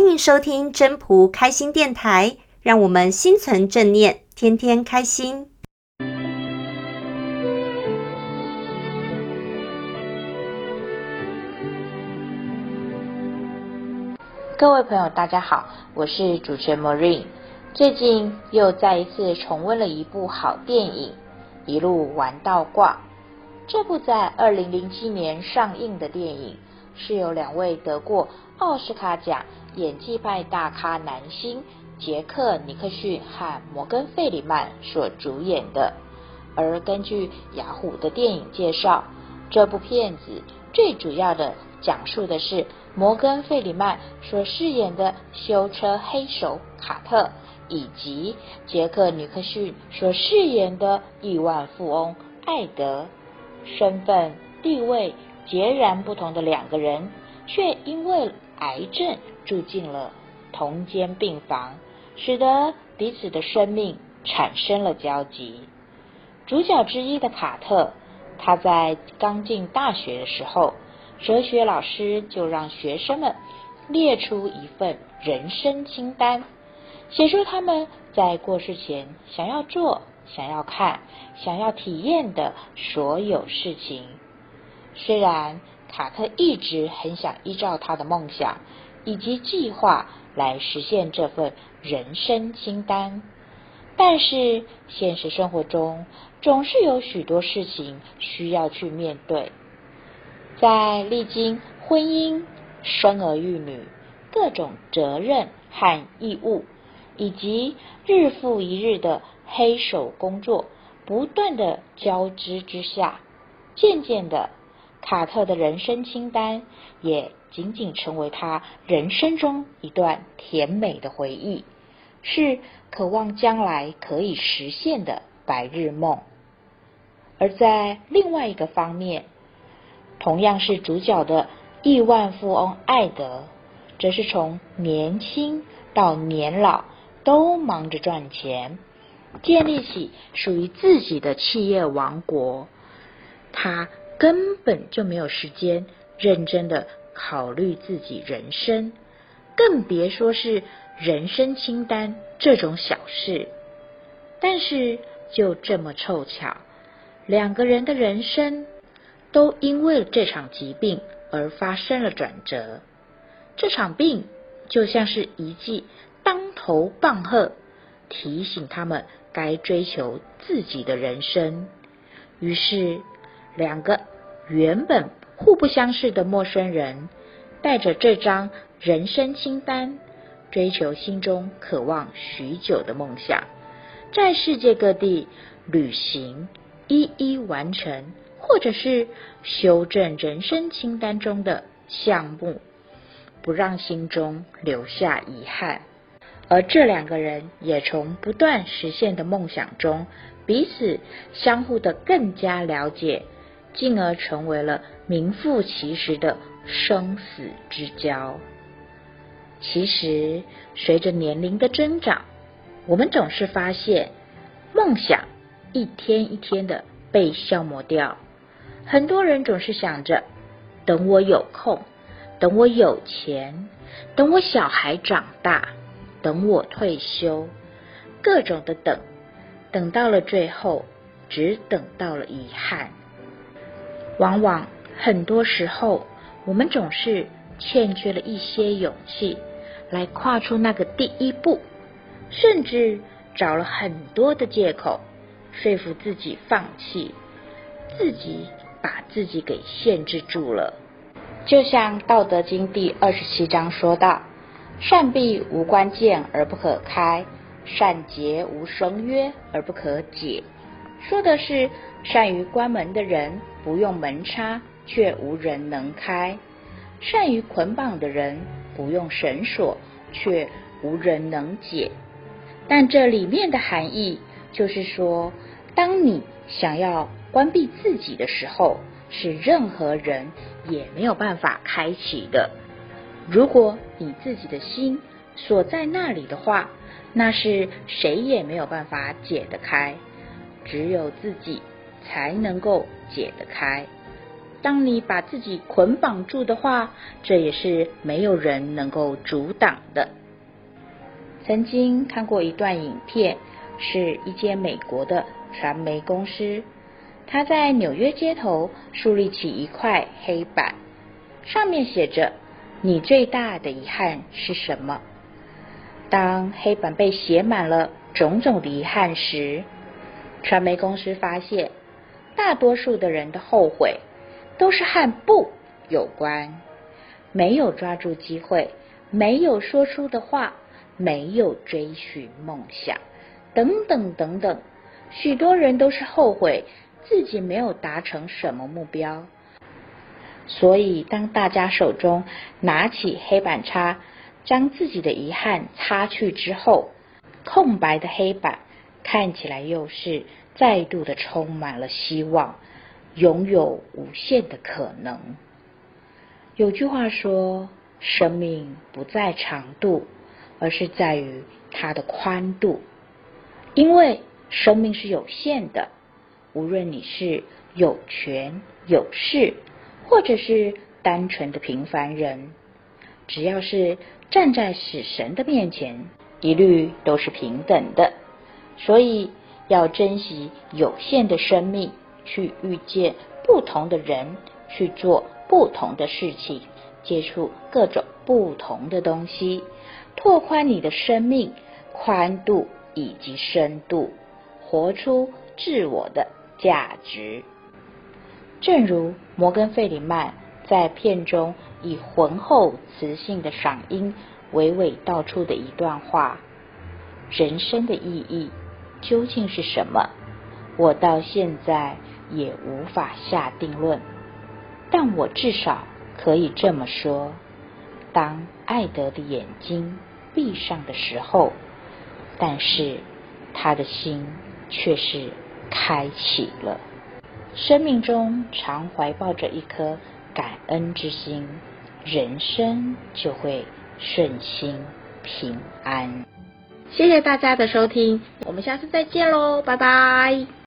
欢迎收听真朴开心电台，让我们心存正念，天天开心。各位朋友，大家好，我是主持人 Marine。最近又再一次重温了一部好电影《一路玩到挂》。这部在二零零七年上映的电影，是由两位得过奥斯卡奖演技派大咖男星杰克·尼克逊和摩根·费里曼所主演的。而根据雅虎的电影介绍，这部片子最主要的讲述的是摩根·费里曼所饰演的修车黑手卡特，以及杰克·尼克逊所饰演的亿万富翁艾德。身份地位截然不同的两个人，却因为癌症住进了同间病房，使得彼此的生命产生了交集。主角之一的卡特，他在刚进大学的时候，哲学老师就让学生们列出一份人生清单，写出他们在过世前想要做。想要看、想要体验的所有事情。虽然卡特一直很想依照他的梦想以及计划来实现这份人生清单，但是现实生活中总是有许多事情需要去面对。在历经婚姻、生儿育女、各种责任和义务，以及日复一日的黑手工作不断的交织之下，渐渐的，卡特的人生清单也仅仅成为他人生中一段甜美的回忆，是渴望将来可以实现的白日梦。而在另外一个方面，同样是主角的亿万富翁艾德，则是从年轻到年老都忙着赚钱。建立起属于自己的企业王国，他根本就没有时间认真的考虑自己人生，更别说是人生清单这种小事。但是就这么凑巧，两个人的人生都因为这场疾病而发生了转折。这场病就像是一记当头棒喝，提醒他们。该追求自己的人生，于是两个原本互不相识的陌生人，带着这张人生清单，追求心中渴望许久的梦想，在世界各地旅行，一一完成，或者是修正人生清单中的项目，不让心中留下遗憾。而这两个人也从不断实现的梦想中，彼此相互的更加了解，进而成为了名副其实的生死之交。其实，随着年龄的增长，我们总是发现，梦想一天一天的被消磨掉。很多人总是想着，等我有空，等我有钱，等我小孩长大。等我退休，各种的等，等到了最后，只等到了遗憾。往往很多时候，我们总是欠缺了一些勇气，来跨出那个第一步，甚至找了很多的借口，说服自己放弃，自己把自己给限制住了。就像《道德经》第二十七章说道。善闭无关键而不可开，善结无绳约而不可解。说的是善于关门的人不用门插，却无人能开；善于捆绑的人不用绳索，却无人能解。但这里面的含义就是说，当你想要关闭自己的时候，是任何人也没有办法开启的。如果你自己的心锁在那里的话，那是谁也没有办法解得开，只有自己才能够解得开。当你把自己捆绑住的话，这也是没有人能够阻挡的。曾经看过一段影片，是一间美国的传媒公司，他在纽约街头树立起一块黑板，上面写着：“你最大的遗憾是什么？”当黑板被写满了种种的遗憾时，传媒公司发现，大多数的人的后悔都是和不有关，没有抓住机会，没有说出的话，没有追寻梦想，等等等等。许多人都是后悔自己没有达成什么目标。所以，当大家手中拿起黑板擦，将自己的遗憾擦去之后，空白的黑板看起来又是再度的充满了希望，拥有无限的可能。有句话说：“生命不在长度，而是在于它的宽度。”因为生命是有限的，无论你是有权有势，或者是单纯的平凡人，只要是站在死神的面前，一律都是平等的。所以要珍惜有限的生命，去遇见不同的人，去做不同的事情，接触各种不同的东西，拓宽你的生命宽度以及深度，活出自我的价值。正如摩根·费里曼在片中以浑厚磁性的嗓音娓娓道出的一段话：“人生的意义究竟是什么？我到现在也无法下定论，但我至少可以这么说：当艾德的眼睛闭上的时候，但是他的心却是开启了。”生命中常怀抱着一颗感恩之心，人生就会顺心平安。谢谢大家的收听，我们下次再见喽，拜拜。